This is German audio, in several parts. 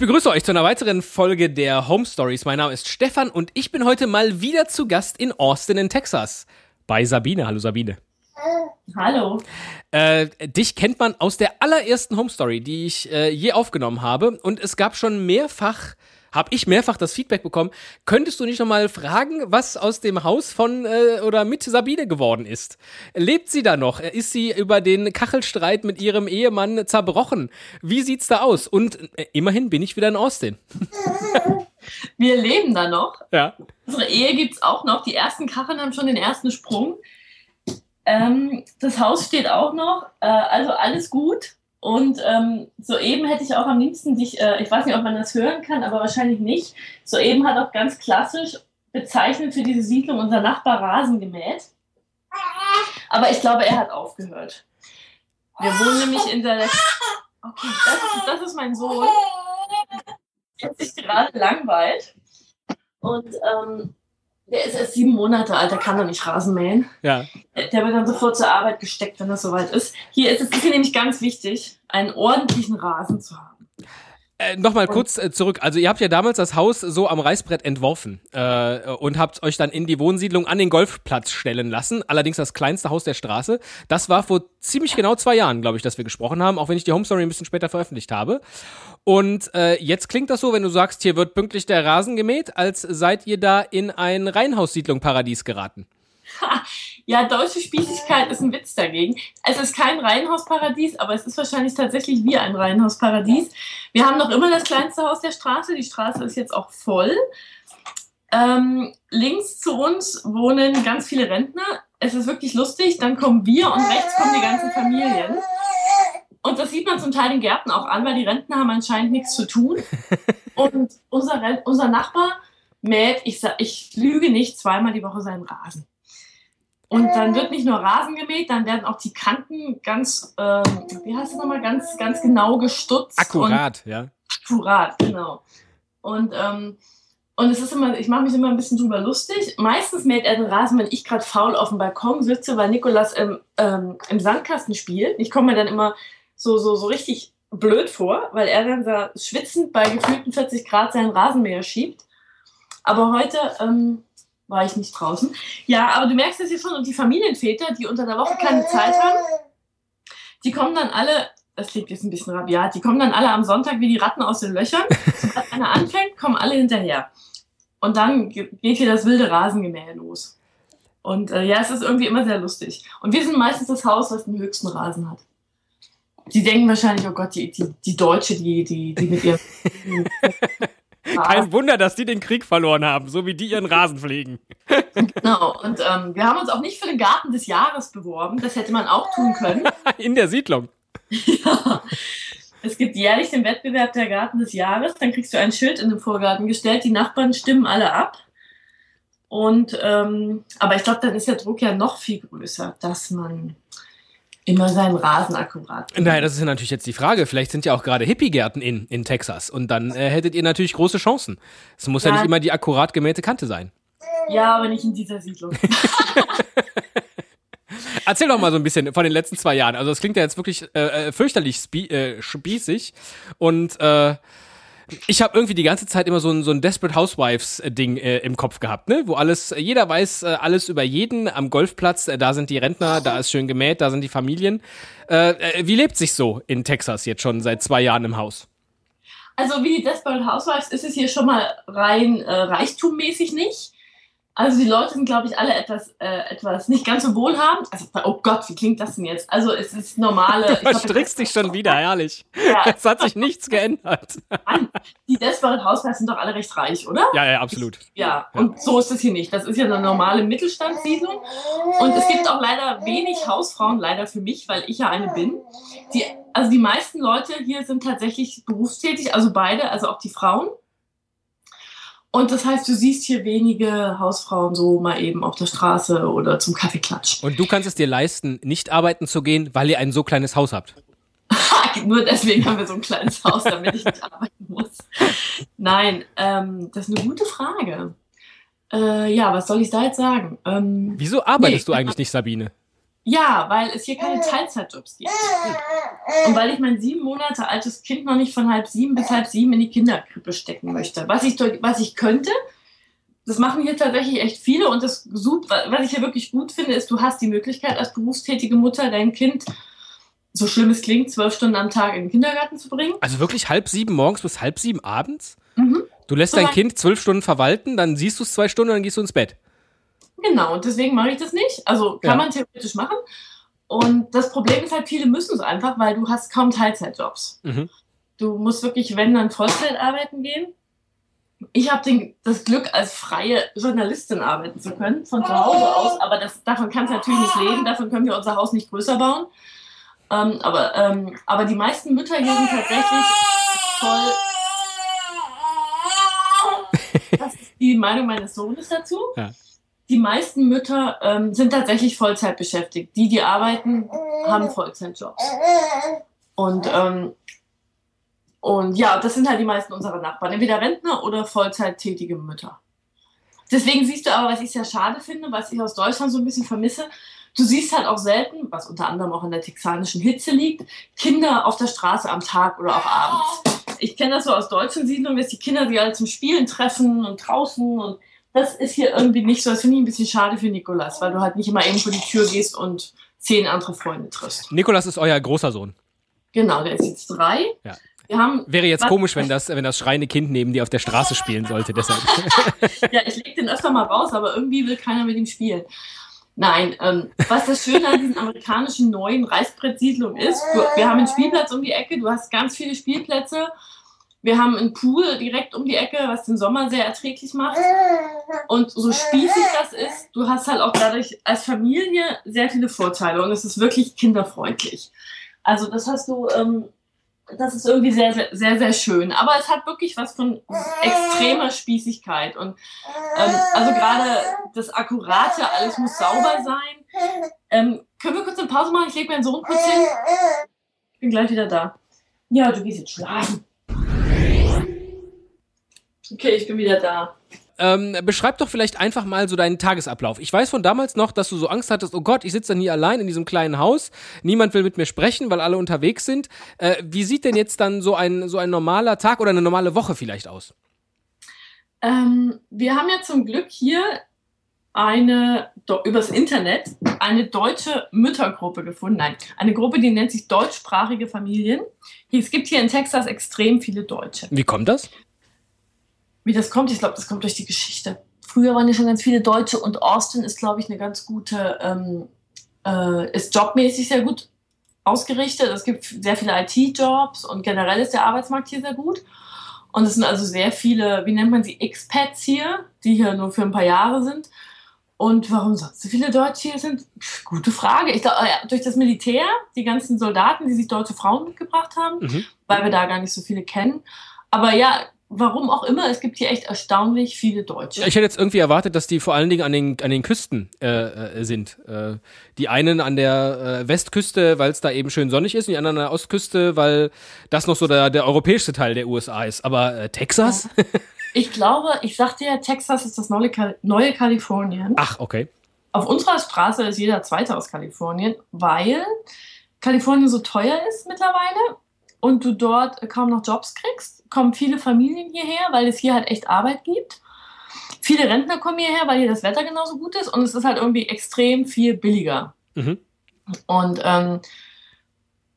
Ich begrüße euch zu einer weiteren Folge der Home Stories. Mein Name ist Stefan und ich bin heute mal wieder zu Gast in Austin in Texas bei Sabine. Hallo Sabine. Hallo. Äh, dich kennt man aus der allerersten Home Story, die ich äh, je aufgenommen habe und es gab schon mehrfach habe ich mehrfach das Feedback bekommen. Könntest du nicht nochmal fragen, was aus dem Haus von äh, oder mit Sabine geworden ist? Lebt sie da noch? Ist sie über den Kachelstreit mit ihrem Ehemann zerbrochen? Wie sieht's da aus? Und äh, immerhin bin ich wieder in Austin. Wir leben da noch. Ja. Unsere Ehe gibt's auch noch. Die ersten Kacheln haben schon den ersten Sprung. Ähm, das Haus steht auch noch. Äh, also alles gut. Und ähm, soeben hätte ich auch am liebsten dich, äh, ich weiß nicht, ob man das hören kann, aber wahrscheinlich nicht. Soeben hat auch ganz klassisch bezeichnet für diese Siedlung unser Nachbar Rasen gemäht. Aber ich glaube, er hat aufgehört. Wir wohnen nämlich in der. Okay, das ist, das ist mein Sohn. Der sich gerade langweilt. Und ähm, der ist erst sieben Monate alt, der kann doch nicht Rasen mähen. Ja. Der wird dann sofort zur Arbeit gesteckt, wenn das soweit ist. Hier ist es ist hier nämlich ganz wichtig, einen ordentlichen Rasen zu haben. Äh, Nochmal kurz äh, zurück. Also ihr habt ja damals das Haus so am Reißbrett entworfen äh, und habt euch dann in die Wohnsiedlung an den Golfplatz stellen lassen. Allerdings das kleinste Haus der Straße. Das war vor ziemlich genau zwei Jahren, glaube ich, dass wir gesprochen haben, auch wenn ich die Home Story ein bisschen später veröffentlicht habe. Und äh, jetzt klingt das so, wenn du sagst, hier wird pünktlich der Rasen gemäht, als seid ihr da in ein Reihenhaussiedlung Paradies geraten. Ja, deutsche Spießigkeit ist ein Witz dagegen. Es ist kein Reihenhausparadies, aber es ist wahrscheinlich tatsächlich wie ein Reihenhausparadies. Wir haben noch immer das kleinste Haus der Straße. Die Straße ist jetzt auch voll. Ähm, links zu uns wohnen ganz viele Rentner. Es ist wirklich lustig. Dann kommen wir und rechts kommen die ganzen Familien. Und das sieht man zum Teil den Gärten auch an, weil die Rentner haben anscheinend nichts zu tun. Und unser, Ren- unser Nachbar mäht, ich, ich lüge nicht, zweimal die Woche seinen Rasen. Und dann wird nicht nur Rasen gemäht, dann werden auch die Kanten ganz, ähm, wie heißt das nochmal, ganz, ganz genau gestutzt. Akkurat, ja. Akkurat, genau. Und, ähm, und es ist immer, ich mache mich immer ein bisschen drüber lustig. Meistens mäht er den Rasen, wenn ich gerade faul auf dem Balkon sitze, weil Nikolas im, ähm, im Sandkasten spielt. Ich komme mir dann immer so, so, so richtig blöd vor, weil er dann da schwitzend bei gefühlten 40 Grad seinen Rasenmäher schiebt. Aber heute ähm, war ich nicht draußen. Ja, aber du merkst das hier schon. Und die Familienväter, die unter der Woche keine Zeit haben, die kommen dann alle, das klingt jetzt ein bisschen rabiat, die kommen dann alle am Sonntag wie die Ratten aus den Löchern. Sobald einer anfängt, kommen alle hinterher. Und dann ge- geht hier das wilde Rasengemähe los. Und äh, ja, es ist irgendwie immer sehr lustig. Und wir sind meistens das Haus, was den höchsten Rasen hat. Die denken wahrscheinlich, oh Gott, die, die, die Deutsche, die, die, die mit ihrem Kein Wunder, dass die den Krieg verloren haben, so wie die ihren Rasen pflegen. Genau, und ähm, wir haben uns auch nicht für den Garten des Jahres beworben. Das hätte man auch tun können. In der Siedlung. ja. Es gibt jährlich den Wettbewerb der Garten des Jahres. Dann kriegst du ein Schild in den Vorgarten gestellt. Die Nachbarn stimmen alle ab. Und ähm, aber ich glaube, dann ist der Druck ja noch viel größer, dass man immer seinen Rasen akkurat. Naja, das ist ja natürlich jetzt die Frage. Vielleicht sind ja auch gerade Hippie-Gärten in, in Texas. Und dann äh, hättet ihr natürlich große Chancen. Es muss ja. Ja. nicht immer die akkurat gemähte Kante sein. Ja, aber nicht in dieser Siedlung. Erzähl doch mal so ein bisschen von den letzten zwei Jahren. Also das klingt ja jetzt wirklich äh, äh, fürchterlich spie äh, spießig. Und äh, ich habe irgendwie die ganze Zeit immer so ein, so ein Desperate Housewives-Ding äh, im Kopf gehabt, ne? Wo alles, jeder weiß äh, alles über jeden am Golfplatz. Äh, da sind die Rentner, da ist schön gemäht, da sind die Familien. Äh, äh, wie lebt sich so in Texas jetzt schon seit zwei Jahren im Haus? Also wie die Desperate Housewives ist es hier schon mal rein äh, reichtummäßig nicht. Also die Leute sind, glaube ich, alle etwas, äh, etwas nicht ganz so wohlhabend. Also, oh Gott, wie klingt das denn jetzt? Also es ist normale. Du verstrickst dich schon wieder, herrlich. Ja, Es hat sich nichts geändert. Mann, die Desperate Housewives sind doch alle recht reich, oder? Ja, ja, absolut. Ja, und so ist es hier nicht. Das ist ja eine normale Mittelstandssiedlung. Und es gibt auch leider wenig Hausfrauen, leider für mich, weil ich ja eine bin. Die, also die meisten Leute hier sind tatsächlich berufstätig, also beide, also auch die Frauen. Und das heißt, du siehst hier wenige Hausfrauen so mal eben auf der Straße oder zum Kaffeeklatsch. Und du kannst es dir leisten, nicht arbeiten zu gehen, weil ihr ein so kleines Haus habt. Nur deswegen haben wir so ein kleines Haus, damit ich nicht arbeiten muss. Nein, ähm, das ist eine gute Frage. Äh, ja, was soll ich da jetzt sagen? Ähm, Wieso arbeitest Nee. du eigentlich nicht, Sabine? Ja, weil es hier keine Teilzeitjobs gibt. Und weil ich mein sieben Monate altes Kind noch nicht von halb sieben bis halb sieben in die Kinderkrippe stecken möchte. Was ich, was ich könnte, das machen hier tatsächlich echt viele und das was ich hier wirklich gut finde, ist, du hast die Möglichkeit als berufstätige Mutter dein Kind, so schlimm es klingt, zwölf Stunden am Tag in den Kindergarten zu bringen. Also wirklich halb sieben morgens bis halb sieben abends? Mhm. Du lässt so dein Kind zwölf Stunden verwalten, dann siehst du es zwei Stunden und dann gehst du ins Bett. Genau, und deswegen mache ich das nicht. Also kann ja. man theoretisch machen. Und das Problem ist halt, viele müssen es einfach, weil du hast kaum Teilzeitjobs. Mhm. Du musst wirklich, wenn dann Vollzeit arbeiten gehen. Ich habe das Glück, als freie Journalistin arbeiten zu können, von zu Hause aus. Aber das, davon kannst du natürlich nicht leben. Davon können wir unser Haus nicht größer bauen. Ähm, aber, ähm, aber die meisten Mütter hier sind tatsächlich voll. Das ist die Meinung meines Sohnes dazu. Ja die meisten Mütter ähm, sind tatsächlich Vollzeit beschäftigt. Die, die arbeiten, haben Vollzeitjobs. Und, ähm, und ja, das sind halt die meisten unserer Nachbarn. Entweder Rentner oder Vollzeittätige Mütter. Deswegen siehst du aber, was ich sehr schade finde, was ich aus Deutschland so ein bisschen vermisse, du siehst halt auch selten, was unter anderem auch in der texanischen Hitze liegt, Kinder auf der Straße am Tag oder auch abends. Ich kenne das so aus deutschen Siedlungen, dass die Kinder sich alle zum Spielen treffen und draußen und das ist hier irgendwie nicht so. Das finde ich ein bisschen schade für Nikolas, weil du halt nicht immer eben vor die Tür gehst und zehn andere Freunde triffst. Nikolas ist euer großer Sohn. Genau, der ist jetzt drei. Ja. Wir haben, Wäre jetzt komisch, wenn das, wenn das schreiende Kind neben dir auf der Straße spielen sollte, deshalb. ja, ich lege den öfter mal raus, aber irgendwie will keiner mit ihm spielen. Nein, ähm, was das Schöne an diesen amerikanischen neuen Reißbrettsiedlungen ist, wir haben einen Spielplatz um die Ecke, du hast ganz viele Spielplätze wir haben einen Pool direkt um die Ecke, was den Sommer sehr erträglich macht. Und so spießig das ist, du hast halt auch dadurch als Familie sehr viele Vorteile und es ist wirklich kinderfreundlich. Also das hast du, ähm, das ist irgendwie sehr, sehr, sehr, sehr schön. Aber es hat wirklich was von extremer Spießigkeit. Und ähm, also gerade das Akkurate, alles muss sauber sein. Ähm, können wir kurz eine Pause machen? Ich lege meinen Sohn kurz hin. Ich bin gleich wieder da. Ja, du gehst jetzt schlafen. Okay, ich bin wieder da. Ähm, beschreib doch vielleicht einfach mal so deinen Tagesablauf. Ich weiß von damals noch, dass du so Angst hattest, oh Gott, ich sitze dann hier allein in diesem kleinen Haus, niemand will mit mir sprechen, weil alle unterwegs sind. Äh, wie sieht denn jetzt dann so ein, so ein normaler Tag oder eine normale Woche vielleicht aus? Ähm, wir haben ja zum Glück hier eine, übers Internet eine deutsche Müttergruppe gefunden. Nein, eine Gruppe, die nennt sich deutschsprachige Familien. Es gibt hier in Texas extrem viele Deutsche. Wie kommt das? Wie das kommt, ich glaube, das kommt durch die Geschichte. Früher waren ja schon ganz viele Deutsche und Austin ist, glaube ich, eine ganz gute, ähm, äh, ist jobmäßig sehr gut ausgerichtet. Es gibt sehr viele IT-Jobs und generell ist der Arbeitsmarkt hier sehr gut. Und es sind also sehr viele, wie nennt man sie, Expats hier, die hier nur für ein paar Jahre sind. Und warum sonst so viele Deutsche hier sind? Gute Frage. Ich glaube, äh, durch das Militär, die ganzen Soldaten, die sich deutsche Frauen mitgebracht haben, mhm. weil wir da gar nicht so viele kennen. Aber ja, warum auch immer, es gibt hier echt erstaunlich viele Deutsche. Ich hätte jetzt irgendwie erwartet, dass die vor allen Dingen an den, an den Küsten äh, äh, sind. Äh, die einen an der äh, Westküste, weil es da eben schön sonnig ist, und die anderen an der Ostküste, weil das noch so der, der europäische Teil der USA ist. Aber äh, Texas? Ja. Ich glaube, ich sagte ja, Texas ist das neue, Kal neue Kalifornien. Ach, okay. Auf unserer Straße ist jeder Zweite aus Kalifornien, weil Kalifornien so teuer ist mittlerweile und du dort kaum noch Jobs kriegst, kommen viele Familien hierher, weil es hier halt echt Arbeit gibt. Viele Rentner kommen hierher, weil hier das Wetter genauso gut ist und es ist halt irgendwie extrem viel billiger. Mhm. Und, ähm,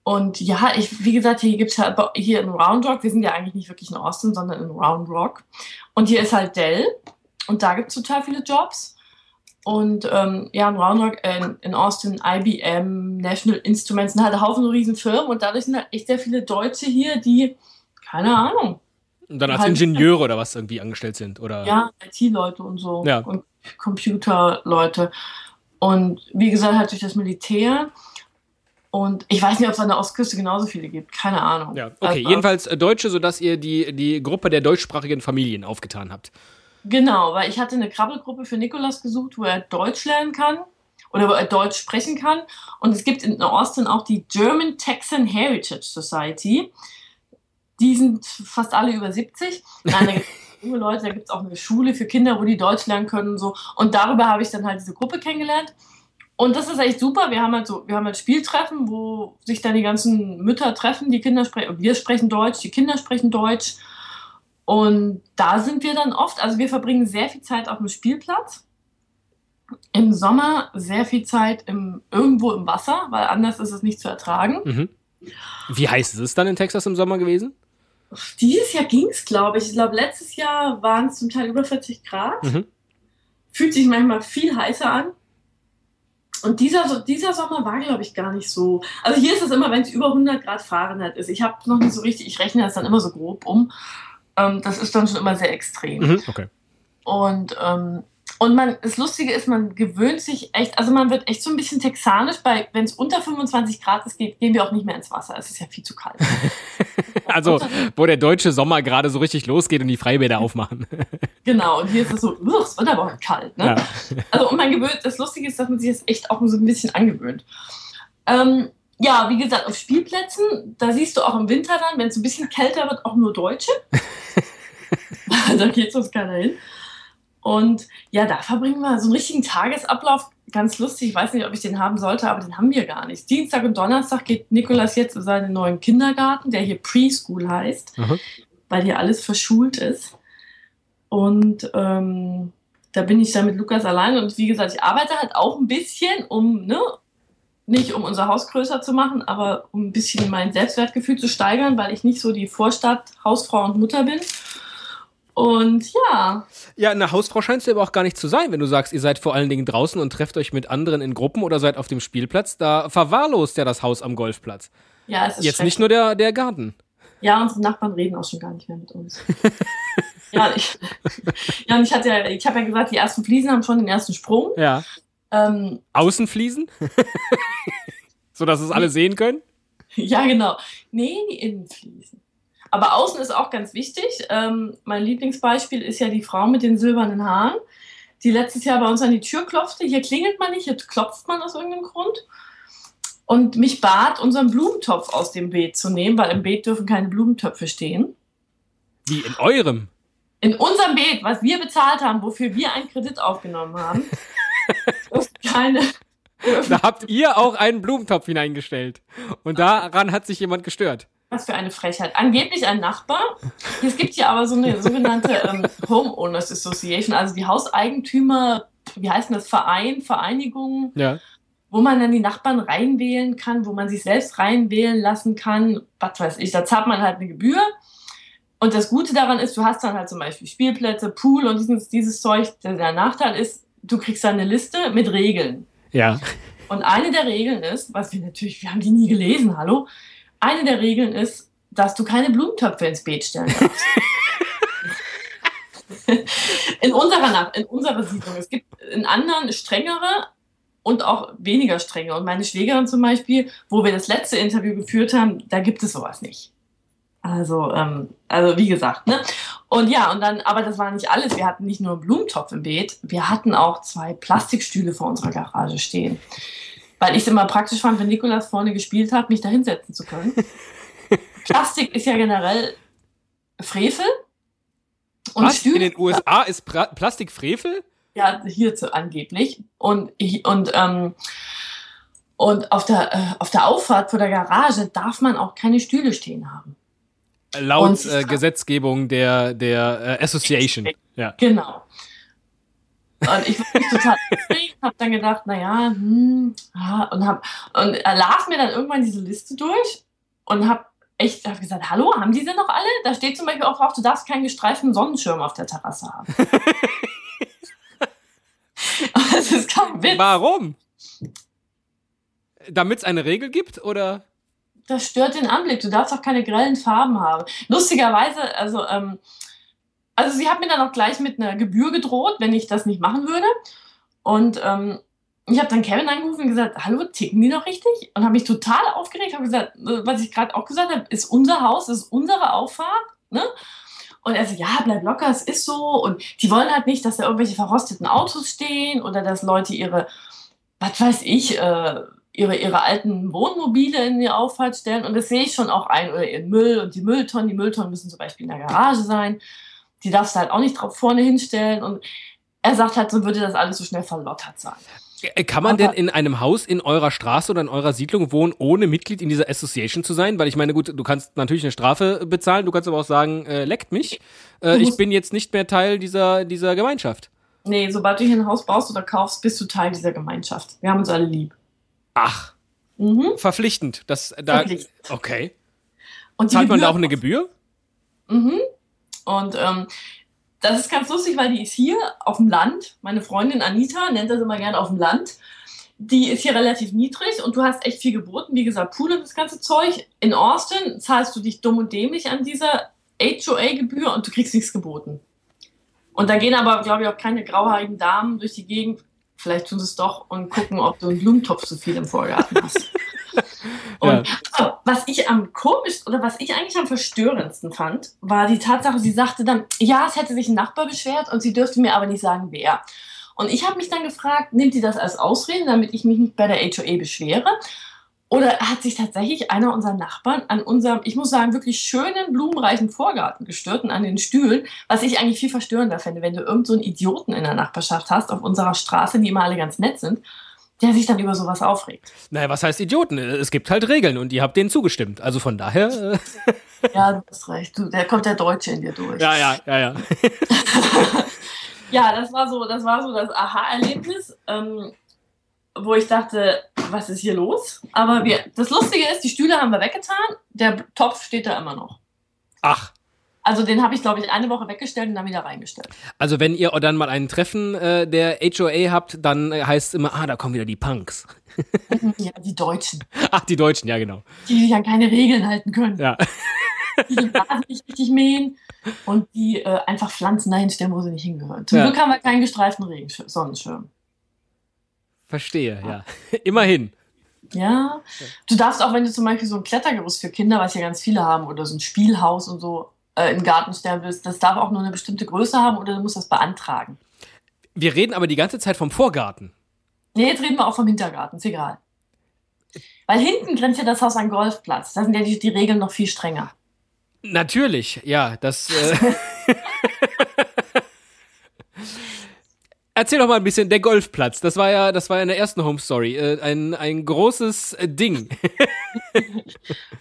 und ja, ich, wie gesagt, hier gibt es halt hier in Round Rock, wir sind ja eigentlich nicht wirklich in Austin, sondern in Round Rock. Und hier ist halt Dell und da gibt es total viele Jobs. Und ähm, ja, in Round äh, in Austin, IBM, National Instruments, sind halt ein Haufen riesen Firmen und dadurch sind halt echt sehr viele Deutsche hier, die, keine Ahnung. Und dann als halt, Ingenieure oder was irgendwie angestellt sind, oder? Ja, IT-Leute und so. Ja. Und Computerleute. Und wie gesagt, halt durch das Militär. Und ich weiß nicht, ob es an der Ostküste genauso viele gibt. Keine Ahnung. Ja, okay. Also, Jedenfalls äh, Deutsche, sodass ihr die, die Gruppe der deutschsprachigen Familien aufgetan habt. Genau, weil ich hatte eine Krabbelgruppe für Nikolas gesucht, wo er Deutsch lernen kann oder wo er Deutsch sprechen kann. Und es gibt in Austin auch die German Texan Heritage Society. Die sind fast alle über 70. Nein, junge Leute, da gibt es auch eine Schule für Kinder, wo die Deutsch lernen können und so. Und darüber habe ich dann halt diese Gruppe kennengelernt. Und das ist echt super. Wir haben halt so, wir haben halt Spieltreffen, wo sich dann die ganzen Mütter treffen, die Kinder sprechen, wir sprechen Deutsch, die Kinder sprechen Deutsch. Und da sind wir dann oft, also wir verbringen sehr viel Zeit auf dem Spielplatz. Im Sommer sehr viel Zeit im, irgendwo im Wasser, weil anders ist es nicht zu ertragen. Mhm. Wie heiß ist es dann in Texas im Sommer gewesen? Dieses Jahr ging es, glaube ich. Ich glaube, letztes Jahr waren es zum Teil über 40 Grad. Mhm. Fühlt sich manchmal viel heißer an. Und dieser, dieser Sommer war, glaube ich, gar nicht so. Also hier ist es immer, wenn es über 100 Grad Fahrenheit ist. Ich habe noch nicht so richtig, ich rechne das dann immer so grob um. Ähm, das ist dann schon immer sehr extrem. Mhm, okay. Und ähm, und man, das Lustige ist, man gewöhnt sich echt, also man wird echt so ein bisschen texanisch, bei, wenn es unter 25 Grad ist, geht, gehen wir auch nicht mehr ins Wasser. Es ist ja viel zu kalt. also, wo der deutsche Sommer gerade so richtig losgeht und die Freibäder aufmachen. genau, und hier ist es so, es wird aber kalt, ne? Ja. Also, und man gewöhnt, das Lustige ist, dass man sich das echt auch so ein bisschen angewöhnt. Ähm, ja, wie gesagt, auf Spielplätzen, da siehst du auch im Winter dann, wenn es ein bisschen kälter wird, auch nur Deutsche. da geht sonst keiner hin. Und ja, da verbringen wir so einen richtigen Tagesablauf. Ganz lustig, ich weiß nicht, ob ich den haben sollte, aber den haben wir gar nicht. Dienstag und Donnerstag geht Nikolas jetzt in seinen neuen Kindergarten, der hier Preschool heißt, mhm. weil hier alles verschult ist. Und ähm, da bin ich dann mit Lukas allein. Und wie gesagt, ich arbeite halt auch ein bisschen, um, ne, nicht um unser Haus größer zu machen, aber um ein bisschen mein Selbstwertgefühl zu steigern, weil ich nicht so die Vorstadt-Hausfrau und Mutter bin. Und ja. Ja, eine Hausfrau scheinst du aber auch gar nicht zu sein, wenn du sagst, ihr seid vor allen Dingen draußen und trefft euch mit anderen in Gruppen oder seid auf dem Spielplatz. Da verwahrlost ja das Haus am Golfplatz. Ja, es ist Jetzt nicht nur der, der Garten. Ja, unsere Nachbarn reden auch schon gar nicht mehr mit uns. ja, ich, ja, und ich hatte ja, ich habe ja gesagt, die ersten Fliesen haben schon den ersten Sprung. Ja. Ähm, Außenfliesen? so dass es alle sehen können? Ja, genau. Nee, die Innenfliesen. Aber außen ist auch ganz wichtig. Ähm, mein Lieblingsbeispiel ist ja die Frau mit den silbernen Haaren, die letztes Jahr bei uns an die Tür klopfte. Hier klingelt man nicht, hier klopft man aus irgendeinem Grund. Und mich bat, unseren Blumentopf aus dem Beet zu nehmen, weil im Beet dürfen keine Blumentöpfe stehen. Wie in eurem? In unserem Beet, was wir bezahlt haben, wofür wir einen Kredit aufgenommen haben. keine. Da habt ihr auch einen Blumentopf hineingestellt. Und daran hat sich jemand gestört. Was für eine Frechheit. Angeblich ein Nachbar. Es gibt ja aber so eine sogenannte ähm, Homeowners Association, also die Hauseigentümer, wie heißt das, Verein, Vereinigung, ja. wo man dann die Nachbarn reinwählen kann, wo man sich selbst reinwählen lassen kann. Was weiß ich, da zahlt man halt eine Gebühr. Und das Gute daran ist, du hast dann halt zum Beispiel Spielplätze, Pool und dieses, dieses Zeug. Der Nachteil ist, du kriegst dann eine Liste mit Regeln. Ja. Und eine der Regeln ist, was wir natürlich, wir haben die nie gelesen, hallo, eine der Regeln ist, dass du keine Blumentöpfe ins Beet stellen darfst. in unserer Nacht, in unserer Siedlung. Es gibt in anderen strengere und auch weniger strenge. Und meine Schwägerin zum Beispiel, wo wir das letzte Interview geführt haben, da gibt es sowas nicht. Also, ähm, also wie gesagt, ne? Und ja, und dann, aber das war nicht alles. Wir hatten nicht nur einen Blumentopf im Beet, wir hatten auch zwei Plastikstühle vor unserer Garage stehen. Weil ich es immer praktisch fand, wenn Nikolas vorne gespielt hat, mich da hinsetzen zu können. Plastik ist ja generell Frevel. Und Was? Stühle, In den USA ist pra Plastik Frevel? Ja, hierzu angeblich. Und, und, ähm, und auf, der, äh, auf der Auffahrt vor der Garage darf man auch keine Stühle stehen haben. Laut äh, Gesetzgebung der, der äh, Association. Ja. Genau. Und ich war mich total aufgeregt, hab dann gedacht, naja, hm, und hab, und er las mir dann irgendwann diese Liste durch und hab echt hab gesagt, hallo, haben die sie noch alle? Da steht zum Beispiel auch drauf, du darfst keinen gestreiften Sonnenschirm auf der Terrasse haben. das ist kein Witz. Warum? Damit es eine Regel gibt, oder? Das stört den Anblick. Du darfst auch keine grellen Farben haben. Lustigerweise, also ähm, also sie hat mir dann auch gleich mit einer Gebühr gedroht, wenn ich das nicht machen würde. Und ähm, ich habe dann Kevin angerufen und gesagt, hallo, ticken die noch richtig? Und habe mich total aufgeregt, habe gesagt, äh, was ich gerade auch gesagt habe, ist unser Haus, ist unsere Auffahrt. Ne? Und er so, ja, bleib locker, es ist so. Und die wollen halt nicht, dass da irgendwelche verrosteten Autos stehen oder dass Leute ihre, was weiß ich, äh, ihre, ihre alten Wohnmobile in die Auffahrt stellen. Und das sehe ich schon auch ein. Oder ihren Müll und die Mülltonnen. Die Mülltonnen müssen zum Beispiel in der Garage sein die darfst du halt auch nicht drauf vorne hinstellen. Und er sagt halt, so würde das alles so schnell verlottert sein. Äh, kann man denn in einem Haus in eurer Straße oder in eurer Siedlung wohnen, ohne Mitglied in dieser Association zu sein? Weil ich meine, gut, du kannst natürlich eine Strafe bezahlen, du kannst aber auch sagen, äh, leckt mich. Äh, ich bin jetzt nicht mehr Teil dieser, dieser Gemeinschaft. Nee, sobald du hier ein Haus baust oder kaufst, bist du Teil dieser Gemeinschaft. Wir haben uns alle lieb. Ach. Mhm. Verpflichtend. Das, da, Verpflichtend. Okay. Und Zahlt man da auch eine Gebühr? Mhm. Und ähm, das ist ganz lustig, weil die ist hier auf dem Land. Meine Freundin Anita nennt das immer gerne auf dem Land. Die ist hier relativ niedrig und du hast echt viel geboten. Wie gesagt, Pool und das ganze Zeug. In Austin zahlst du dich dumm und dämlich an dieser HOA-Gebühr und du kriegst nichts geboten. Und da gehen aber, glaube ich, auch keine grauhaarigen Damen durch die Gegend. Vielleicht tun sie es doch und gucken, ob du einen Blumentopf zu viel im Vorgarten hast. Und ja. was ich am komischsten oder was ich eigentlich am verstörendsten fand, war die Tatsache, sie sagte dann, ja, es hätte sich ein Nachbar beschwert und sie dürfte mir aber nicht sagen, wer. Und ich habe mich dann gefragt, nimmt sie das als Ausrede, damit ich mich nicht bei der HOA beschwere? Oder hat sich tatsächlich einer unserer Nachbarn an unserem, ich muss sagen, wirklich schönen, blumenreichen Vorgarten gestört und an den Stühlen, was ich eigentlich viel verstörender fände, wenn du irgendeinen so Idioten in der Nachbarschaft hast, auf unserer Straße, die immer alle ganz nett sind der sich dann über sowas aufregt. Naja, was heißt Idioten? Es gibt halt Regeln und ihr habt denen zugestimmt. Also von daher. Äh ja, du hast recht. Du, der kommt der Deutsche in dir durch. Ja, ja, ja, ja. ja, das war so, das war so das Aha-Erlebnis, ähm, wo ich dachte, was ist hier los? Aber wir, das Lustige ist, die Stühle haben wir weggetan, der Topf steht da immer noch. Ach. Also den habe ich, glaube ich, eine Woche weggestellt und dann wieder reingestellt. Also wenn ihr dann mal ein Treffen äh, der HOA habt, dann äh, heißt es immer, ah, da kommen wieder die Punks. ja, die Deutschen. Ach, die Deutschen, ja genau. Die sich an keine Regeln halten können. Ja. Die den Rasen nicht richtig mähen und die äh, einfach Pflanzen dahin stellen, wo sie nicht hingehören. Zum ja. Glück haben wir keinen gestreiften Regenschirm, Sonnenschirm. Verstehe, ja. Immerhin. Ja. Du darfst auch, wenn du zum Beispiel so ein Klettergerüst für Kinder, was ja ganz viele haben, oder so ein Spielhaus und so, äh, im Garten sterben willst, das darf auch nur eine bestimmte Größe haben oder du musst das beantragen. Wir reden aber die ganze Zeit vom Vorgarten. Nee, jetzt reden wir auch vom Hintergarten, ist egal. Weil hinten grenzt ja das Haus an Golfplatz. Da sind ja die, die Regeln noch viel strenger. Natürlich, ja, das. Äh Erzähl doch mal ein bisschen, der Golfplatz, das war ja, das war ja in der ersten Home Story, äh, ein, ein großes Ding.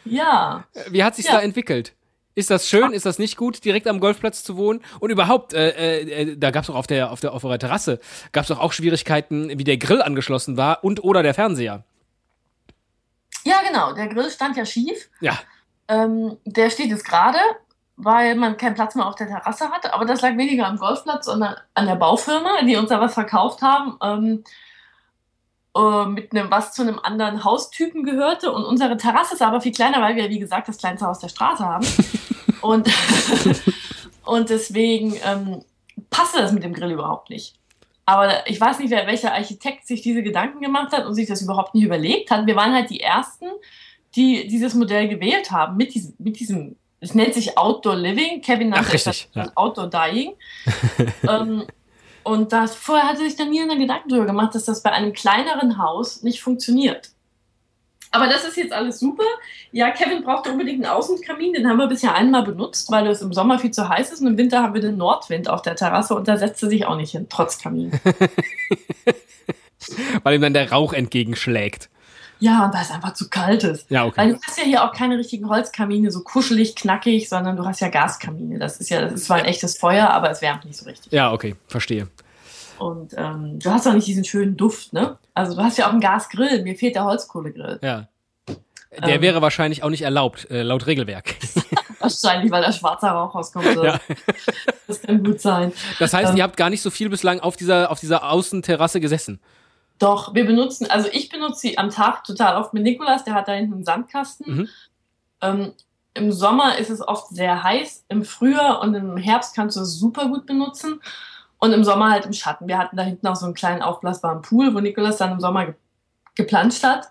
ja. Wie hat sich ja. da entwickelt? Ist das schön? Ist das nicht gut, direkt am Golfplatz zu wohnen? Und überhaupt, äh, äh, äh da gab es auch auf der, auf der auf eurer Terrasse, gab es doch auch Schwierigkeiten, wie der Grill angeschlossen war und oder der Fernseher. Ja, genau. Der Grill stand ja schief. Ja. Ähm, der steht jetzt gerade, weil man keinen Platz mehr auf der Terrasse hatte. Aber das lag weniger am Golfplatz, sondern an der Baufirma, die uns da was verkauft haben. Ähm, äh, mit einem, was zu einem anderen Haustypen gehörte. Und unsere Terrasse ist aber viel kleiner, weil wir, wie gesagt, das kleinste Haus der Straße haben. und, und deswegen ähm, passte das mit dem Grill überhaupt nicht. Aber ich weiß nicht, wer, welcher Architekt sich diese Gedanken gemacht hat und sich das überhaupt nicht überlegt hat. Wir waren halt die Ersten, die dieses Modell gewählt haben mit diesem, mit diesem es nennt sich Outdoor Living. Kevin nannte es ja. Outdoor Dying. ähm, und das, vorher hatte sich dann nie einen Gedanken darüber gemacht, dass das bei einem kleineren Haus nicht funktioniert. Aber das ist jetzt alles super. Ja, Kevin brauchte unbedingt einen Außenkamin. Den haben wir bisher einmal benutzt, weil es im Sommer viel zu heiß ist. Und im Winter haben wir den Nordwind auf der Terrasse und da setzt er sich auch nicht hin, trotz Kamin. weil ihm dann der Rauch entgegenschlägt. Ja, und weil es einfach zu kalt ist. Ja, okay. Weil du hast ja hier auch keine richtigen Holzkamine, so kuschelig, knackig, sondern du hast ja Gaskamine. Das ist ja, das ist zwar ein echtes Feuer, aber es wärmt nicht so richtig. Ja, okay, verstehe. Und ähm, du hast auch nicht diesen schönen Duft, ne? Also du hast ja auch einen Gasgrill, mir fehlt der Holzkohlegrill. Ja. Der ähm, wäre wahrscheinlich auch nicht erlaubt, äh, laut Regelwerk. wahrscheinlich, weil da schwarzer Rauch rauskommt. Ja. Das kann gut sein. Das heißt, ähm, ihr habt gar nicht so viel bislang auf dieser, auf dieser Außenterrasse gesessen. Doch, wir benutzen, also ich benutze sie am Tag total oft mit Nikolas, der hat da hinten einen Sandkasten. Mhm. Ähm, Im Sommer ist es oft sehr heiß, im Frühjahr und im Herbst kannst du es super gut benutzen. Und im Sommer halt im Schatten. Wir hatten da hinten auch so einen kleinen aufblasbaren Pool, wo Nikolas dann im Sommer ge geplanscht hat.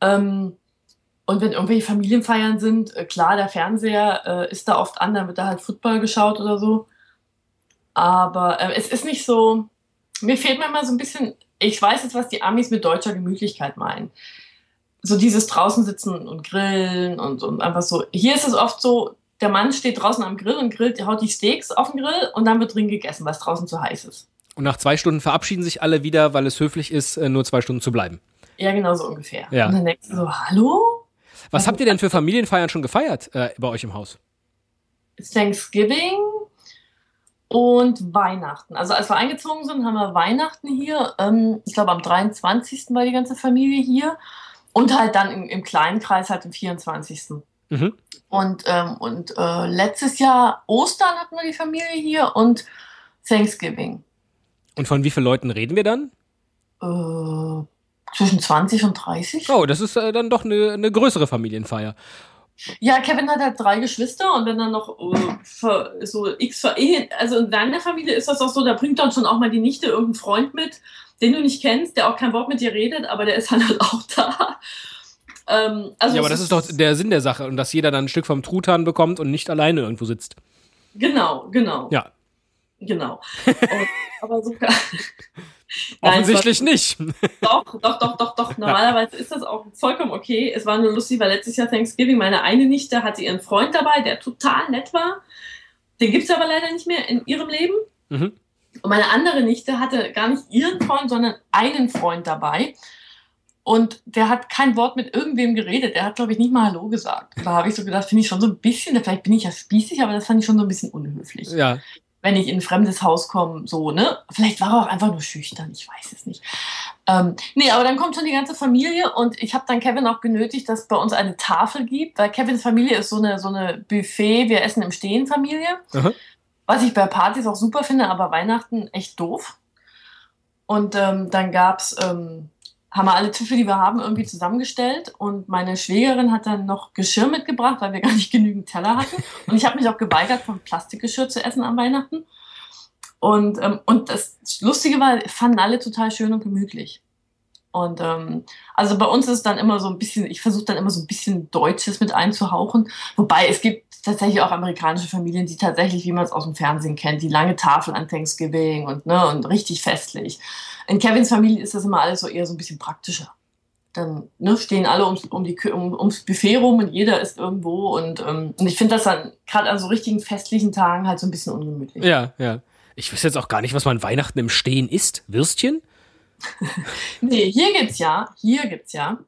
Ähm, und wenn irgendwelche Familienfeiern sind, äh, klar, der Fernseher äh, ist da oft an, da wird da halt Football geschaut oder so. Aber äh, es ist nicht so, mir fehlt mir immer so ein bisschen ich weiß jetzt, was die Amis mit deutscher Gemütlichkeit meinen. So dieses draußen sitzen und grillen und, und einfach so. Hier ist es oft so, der Mann steht draußen am Grill und grillt, haut die Steaks auf den Grill und dann wird drin gegessen, weil es draußen zu heiß ist. Und nach zwei Stunden verabschieden sich alle wieder, weil es höflich ist, äh, nur zwei Stunden zu bleiben. Ja, genau so ungefähr. Ja. Und dann denkst du so, hallo? Was habt ihr denn für Familienfeiern schon gefeiert äh, bei euch im Haus? Thanksgiving und Weihnachten. Also als wir eingezogen sind, haben wir Weihnachten hier. Ähm, ich glaube am 23. war die ganze Familie hier. Und halt dann im, im kleinen Kreis halt am 24. Mhm. Und, ähm, und äh, letztes Jahr Ostern hatten wir die Familie hier und Thanksgiving. Und von wie vielen Leuten reden wir dann? Äh, zwischen 20 und 30. Oh, das ist äh, dann doch eine, eine größere Familienfeier. Ja, Kevin hat halt drei Geschwister und wenn dann noch äh, so x Ehe, also in seiner Familie ist das auch so, da bringt dann schon auch mal die Nichte irgendeinen Freund mit, den du nicht kennst, der auch kein Wort mit dir redet, aber der ist dann halt auch da. Ähm, also ja, aber das ist doch der Sinn der Sache und dass jeder dann ein Stück vom Truthahn bekommt und nicht alleine irgendwo sitzt. Genau, genau. Ja. Genau. Und, aber so Nein, Offensichtlich nicht. Doch, doch, doch, doch, doch. Normalerweise ist das auch vollkommen okay. Es war nur lustig, weil letztes Jahr Thanksgiving meine eine Nichte hatte ihren Freund dabei, der total nett war. Den gibt es aber leider nicht mehr in ihrem Leben. Mhm. Und meine andere Nichte hatte gar nicht ihren Freund, sondern einen Freund dabei. Und der hat kein Wort mit irgendwem geredet. Der hat, glaube ich, nicht mal Hallo gesagt. Da habe ich so gedacht, finde ich schon so ein bisschen, vielleicht bin ich ja spießig, aber das fand ich schon so ein bisschen unhöflich Ja. Wenn ich in ein fremdes Haus komme, so, ne? Vielleicht war er auch einfach nur schüchtern, ich weiß es nicht. Ähm, nee, aber dann kommt schon die ganze Familie und ich habe dann Kevin auch genötigt, dass es bei uns eine Tafel gibt, weil Kevins Familie ist so eine, so eine Buffet, wir essen im Stehen Familie. Aha. Was ich bei Partys auch super finde, aber Weihnachten echt doof. Und ähm, dann gab's, ähm, haben wir alle Tische, die wir haben, irgendwie zusammengestellt. Und meine Schwägerin hat dann noch Geschirr mitgebracht, weil wir gar nicht genügend Teller hatten. Und ich habe mich auch geweigert, von Plastikgeschirr zu essen an Weihnachten. Und, ähm, und das Lustige war, fanden alle total schön und gemütlich. Und ähm, also bei uns ist dann immer so ein bisschen, ich versuche dann immer so ein bisschen Deutsches mit einzuhauchen. Wobei es gibt tatsächlich auch amerikanische Familien, die tatsächlich, wie man es aus dem Fernsehen kennt, die lange Tafel an Thanksgiving und, ne, und richtig festlich. In Kevins Familie ist das immer alles so eher so ein bisschen praktischer. Dann ne, stehen alle ums, um die, um, ums Buffet rum und jeder ist irgendwo. Und, ähm, und ich finde das dann gerade an so richtigen festlichen Tagen halt so ein bisschen ungemütlich. Ja, ja. Ich wüsste jetzt auch gar nicht, was man Weihnachten im Stehen isst. Würstchen? Nee, hier gibt's ja, hier gibt's ja.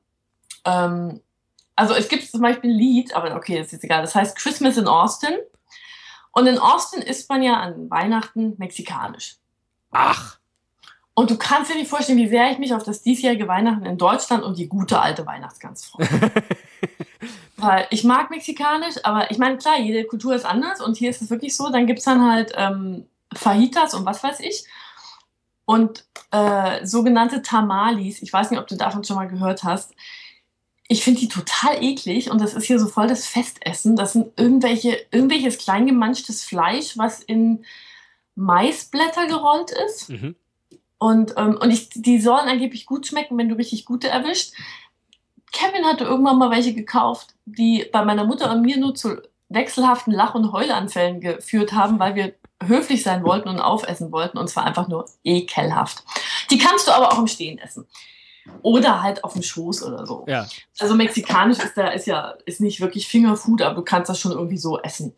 Ähm, also es gibt zum Beispiel ein Lied, aber okay, das ist jetzt egal. Das heißt Christmas in Austin. Und in Austin isst man ja an Weihnachten mexikanisch. Ach. Und du kannst dir nicht vorstellen, wie sehr ich mich auf das diesjährige Weihnachten in Deutschland und die gute alte Weihnachtsgans freue. Weil ich mag mexikanisch, aber ich meine, klar, jede Kultur ist anders und hier ist es wirklich so, dann gibt's dann halt ähm, Fajitas und was weiß ich. Und äh, sogenannte Tamalis, ich weiß nicht, ob du davon schon mal gehört hast. Ich finde die total eklig und das ist hier so voll das Festessen. Das sind irgendwelche, irgendwelches kleingemanschtes Fleisch, was in Maisblätter gerollt ist. Mhm. Und, ähm, und ich, die sollen angeblich gut schmecken, wenn du richtig gute erwischt. Kevin hatte irgendwann mal welche gekauft, die bei meiner Mutter und mir nur zu wechselhaften Lach- und Heulanfällen geführt haben, weil wir höflich sein wollten und aufessen wollten. Und zwar einfach nur ekelhaft. Die kannst du aber auch im Stehen essen. Oder halt auf dem Schoß oder so. Ja. Also mexikanisch ist da ist ja ist nicht wirklich Fingerfood, aber du kannst das schon irgendwie so essen.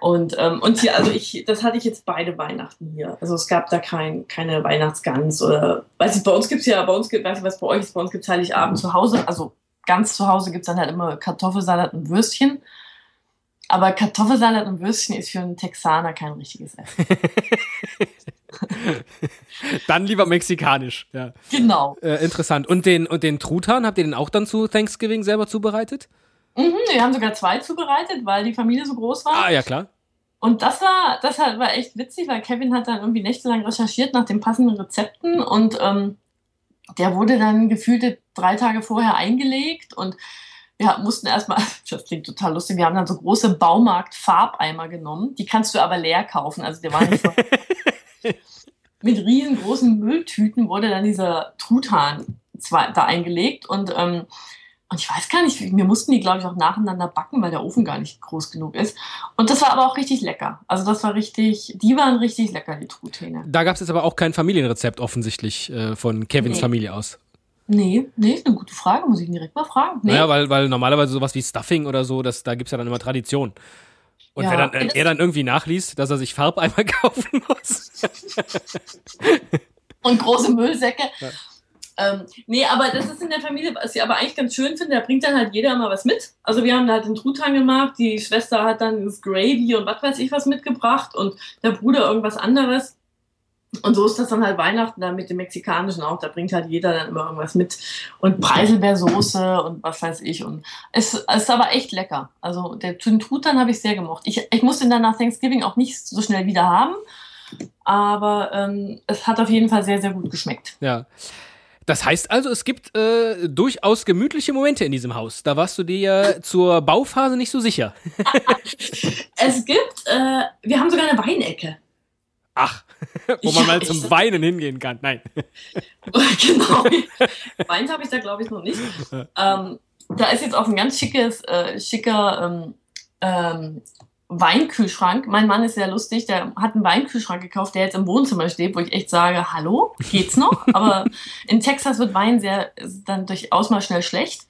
Und, ähm, und hier, also ich, das hatte ich jetzt beide Weihnachten hier. Also es gab da kein, keine Weihnachtsgans oder weiß ich, bei uns gibt es ja, bei uns gibt, weiß ich, was bei euch ist, bei uns gibt es Heiligabend zu Hause. Also ganz zu Hause gibt es dann halt immer Kartoffelsalat und Würstchen. Aber Kartoffelsalat und Würstchen ist für einen Texaner kein richtiges Essen. Dann lieber mexikanisch. Ja. Genau. Äh, interessant. Und den, und den Truthahn, habt ihr den auch dann zu Thanksgiving selber zubereitet? Mhm, wir haben sogar zwei zubereitet, weil die Familie so groß war. Ah, ja, klar. Und das war, das war echt witzig, weil Kevin hat dann irgendwie nächtelang recherchiert nach den passenden Rezepten und ähm, der wurde dann gefühlte drei Tage vorher eingelegt und wir mussten erstmal, das klingt total lustig, wir haben dann so große Baumarkt-Farbeimer genommen, die kannst du aber leer kaufen, also der war nicht so. Mit riesengroßen Mülltüten wurde dann dieser Truthahn zwar da eingelegt und ähm, und ich weiß gar nicht, wir mussten die, glaube ich, auch nacheinander backen, weil der Ofen gar nicht groß genug ist. Und das war aber auch richtig lecker. Also das war richtig, die waren richtig lecker, die Truthähne. Da gab es jetzt aber auch kein Familienrezept offensichtlich äh, von Kevins Nee. Familie aus. Nee, nee, ist eine gute Frage, muss ich ihn direkt mal fragen. Nee. Naja, weil, weil normalerweise sowas wie Stuffing oder so, das, da gibt's ja dann immer Tradition. Und ja. wenn dann, äh, er dann irgendwie nachliest, dass er sich Farbeimer kaufen muss. Und große Müllsäcke. Ja. Ähm, nee, aber das ist in der Familie, was ich aber eigentlich ganz schön finde, da bringt dann halt jeder immer was mit. Also wir haben da halt den Truthahn gemacht, die Schwester hat dann das Gravy und was weiß ich was mitgebracht und der Bruder irgendwas anderes. Und so ist das dann halt Weihnachten dann mit dem Mexikanischen auch. Da bringt halt jeder dann immer irgendwas mit. Und Preiselbeersoße und was weiß ich. Und es, es ist aber echt lecker. Also der Truthahn habe ich sehr gemocht. Ich, ich musste ihn dann nach Thanksgiving auch nicht so schnell wieder haben. Aber ähm, es hat auf jeden Fall sehr, sehr gut geschmeckt. Ja. Das heißt also, es gibt äh, durchaus gemütliche Momente in diesem Haus. Da warst du dir ja zur Bauphase nicht so sicher. es gibt, äh, wir haben sogar eine Weinecke. Ach, wo man ja, mal zum Weinen hingehen kann. Nein. genau. Weint habe ich da, glaube ich, noch nicht. Ähm, da ist jetzt auch ein ganz schickes, äh, schicker ähm, ähm, Weinkühlschrank. Mein Mann ist sehr lustig, der hat einen Weinkühlschrank gekauft, der jetzt im Wohnzimmer steht, wo ich echt sage, hallo, geht's noch? Aber in Texas wird Wein sehr dann durchaus mal schnell schlecht.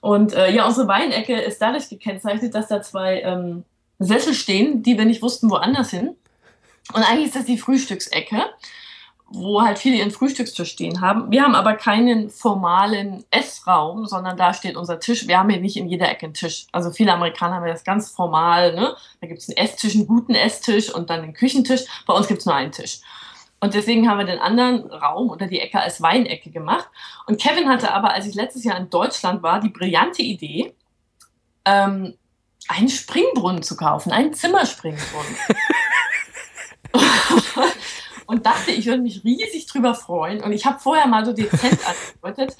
Und äh, ja, unsere Weinecke ist dadurch gekennzeichnet, dass da zwei ähm, Sessel stehen, die wir nicht wussten, woanders hin. Und eigentlich ist das die Frühstücksecke wo halt viele ihren Frühstückstisch stehen haben. Wir haben aber keinen formalen Essraum, sondern da steht unser Tisch. Wir haben hier nicht in jeder Ecke einen Tisch. Also viele Amerikaner haben das ganz formal. Ne? Da gibt es einen Esstisch, einen guten Esstisch und dann einen Küchentisch. Bei uns gibt es nur einen Tisch. Und deswegen haben wir den anderen Raum oder die Ecke als Weinecke gemacht. Und Kevin hatte aber, als ich letztes Jahr in Deutschland war, die brillante Idee, ähm, einen Springbrunnen zu kaufen, einen Zimmerspringbrunnen. und dachte, ich würde mich riesig drüber freuen. Und ich habe vorher mal so dezent angedeutet,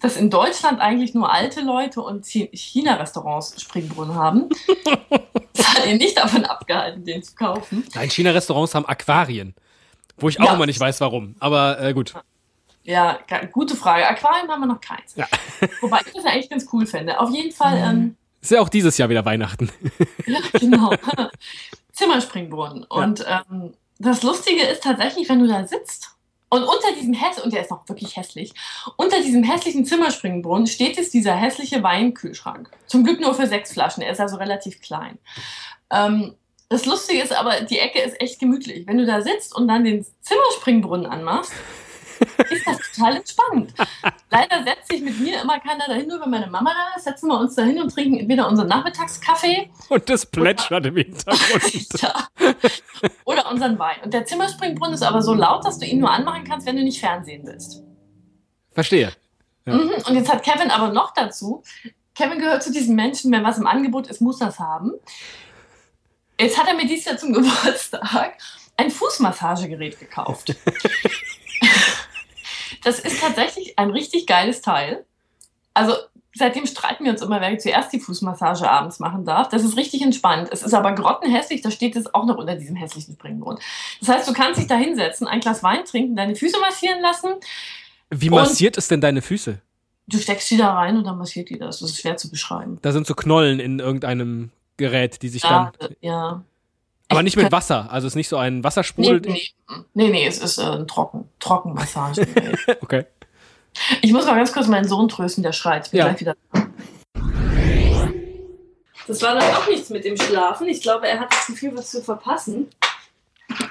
dass in Deutschland eigentlich nur alte Leute und China-Restaurants Springbrunnen haben. Das hat ihn nicht davon abgehalten, den zu kaufen. Nein, China-Restaurants haben Aquarien. Wo ich auch ja. immer nicht weiß, warum. Aber äh, gut. Ja, gute Frage. Aquarien haben wir noch keins. Ja. Wobei ich das eigentlich ganz cool fände. Auf jeden Fall. Ähm, ist ja auch dieses Jahr wieder Weihnachten. ja, genau. Zimmerspringbrunnen. Und ja. ähm, das Lustige ist tatsächlich, wenn du da sitzt und unter diesem hässlichen, und der ist noch wirklich hässlich, unter diesem hässlichen Zimmerspringbrunnen steht jetzt dieser hässliche Weinkühlschrank. Zum Glück nur für sechs Flaschen, er ist also relativ klein. Ähm, das Lustige ist aber, die Ecke ist echt gemütlich. Wenn du da sitzt und dann den Zimmerspringbrunnen anmachst, ist das total entspannt. Leider setzt sich mit mir immer keiner dahin, nur wenn meine Mama da ist, setzen wir uns dahin und trinken entweder unseren Nachmittagskaffee. Und das plätschert im Hintergrund. ja. Oder unseren Wein. Und der Zimmerspringbrunnen ist aber so laut, dass du ihn nur anmachen kannst, wenn du nicht Fernsehen willst. Verstehe. Ja. Mhm. Und jetzt hat Kevin aber noch dazu, Kevin gehört zu diesen Menschen, wenn was im Angebot ist, muss das haben. Jetzt hat er mir dieses Jahr zum Geburtstag ein Fußmassagegerät gekauft. Das ist tatsächlich ein richtig geiles Teil. Also seitdem streiten wir uns immer, wer zuerst die Fußmassage abends machen darf. Das ist richtig entspannt. Es ist aber grottenhässlich, da steht es auch noch unter diesem hässlichen Springbrunnen. Das heißt, du kannst dich da hinsetzen, ein Glas Wein trinken, deine Füße massieren lassen. Wie massiert es denn deine Füße? Du steckst die da rein und dann massiert die das. Das ist schwer zu beschreiben. Da sind so Knollen in irgendeinem Gerät, die sich ja, dann. Ja. Aber nicht mit Wasser, also es ist nicht so ein Wassersprudel. Nee, nee, nee, nee es ist äh, ein Trocken, Trockenmassage. okay. Ich muss mal ganz kurz meinen Sohn trösten, der schreit. Ich bin ja. gleich wieder. Das war dann auch nichts mit dem Schlafen. Ich glaube, er hat das Gefühl, was zu verpassen.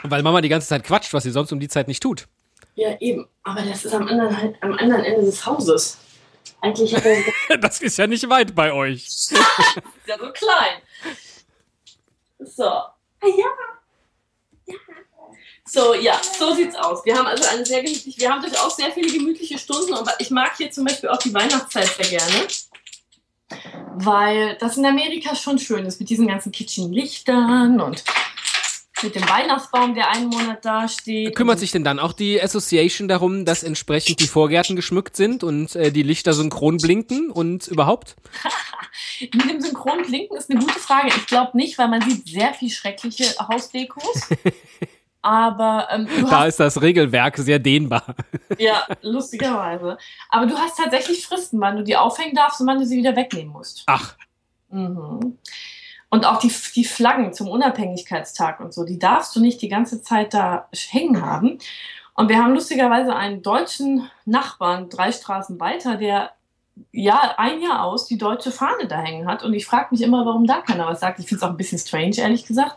Weil Mama die ganze Zeit quatscht, was sie sonst um die Zeit nicht tut. Ja, eben. Aber das ist am anderen, am anderen Ende des Hauses. Eigentlich hat er. das ist ja nicht weit bei euch. ist ja so klein. So. Ah, ja. Ja. So, ja, so sieht's aus. Wir haben also eine sehr gemütliche, wir haben durchaus sehr viele gemütliche Stunden und ich mag hier zum Beispiel auch die Weihnachtszeit sehr gerne. Weil das in Amerika schon schön ist mit diesen ganzen kitschigen Lichtern und mit dem Weihnachtsbaum, der einen Monat da steht. Kümmert sich denn dann auch die Association darum, dass entsprechend die Vorgärten geschmückt sind und äh, die Lichter synchron blinken und überhaupt? Mit dem synchron blinken ist eine gute Frage. Ich glaube nicht, weil man sieht sehr viel schreckliche Hausdekos. Aber ähm, da ist das Regelwerk sehr dehnbar. Ja, lustigerweise. Aber du hast tatsächlich Fristen, wann du die aufhängen darfst und wann du sie wieder wegnehmen musst. Ach. Mhm. Und auch die, die Flaggen zum Unabhängigkeitstag und so, die darfst du nicht die ganze Zeit da hängen haben. Und wir haben lustigerweise einen deutschen Nachbarn, drei Straßen weiter, der Jahr, ein Jahr aus die deutsche Fahne da hängen hat. Und ich frage mich immer, warum da keiner was sagt. Ich finde es auch ein bisschen strange, ehrlich gesagt.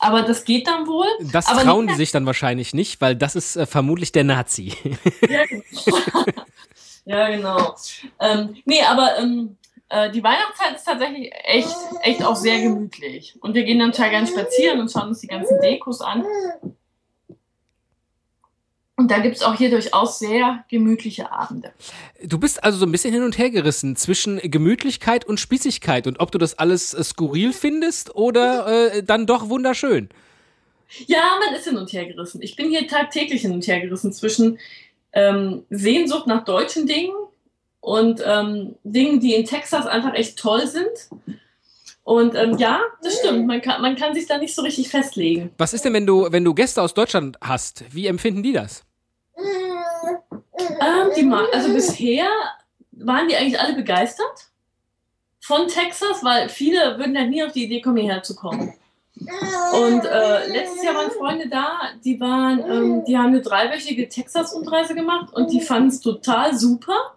Aber das geht dann wohl. Das Aber trauen die sich dann wahrscheinlich nicht, weil das ist äh, vermutlich der Nazi. Ja, genau. ja, genau. Ähm, nee, aber ähm, äh, die Weihnachtszeit ist tatsächlich echt, echt auch sehr gemütlich. Und wir gehen dann total gerne spazieren und schauen uns die ganzen Dekos an. Und da gibt es auch hier durchaus sehr gemütliche Abende. Du bist also so ein bisschen hin und her gerissen zwischen Gemütlichkeit und Spießigkeit und ob du das alles äh, skurril findest oder äh, dann doch wunderschön. Ja, man ist hin und her gerissen. Ich bin hier tagtäglich hin und her gerissen zwischen ähm, Sehnsucht nach deutschen Dingen und ähm, Dingen, die in Texas einfach echt toll sind. Und ähm, ja, das stimmt. Man kann, man kann sich da nicht so richtig festlegen. Was ist denn, wenn du, wenn du Gäste aus Deutschland hast? Wie empfinden die das? Ähm, die, also bisher waren die eigentlich alle begeistert von Texas, weil viele würden ja nie auf die Idee kommen, hierher zu kommen. Und äh, letztes Jahr waren Freunde da, die waren, ähm, die haben eine dreiwöchige Texas-Rundreise gemacht und die fanden es total super.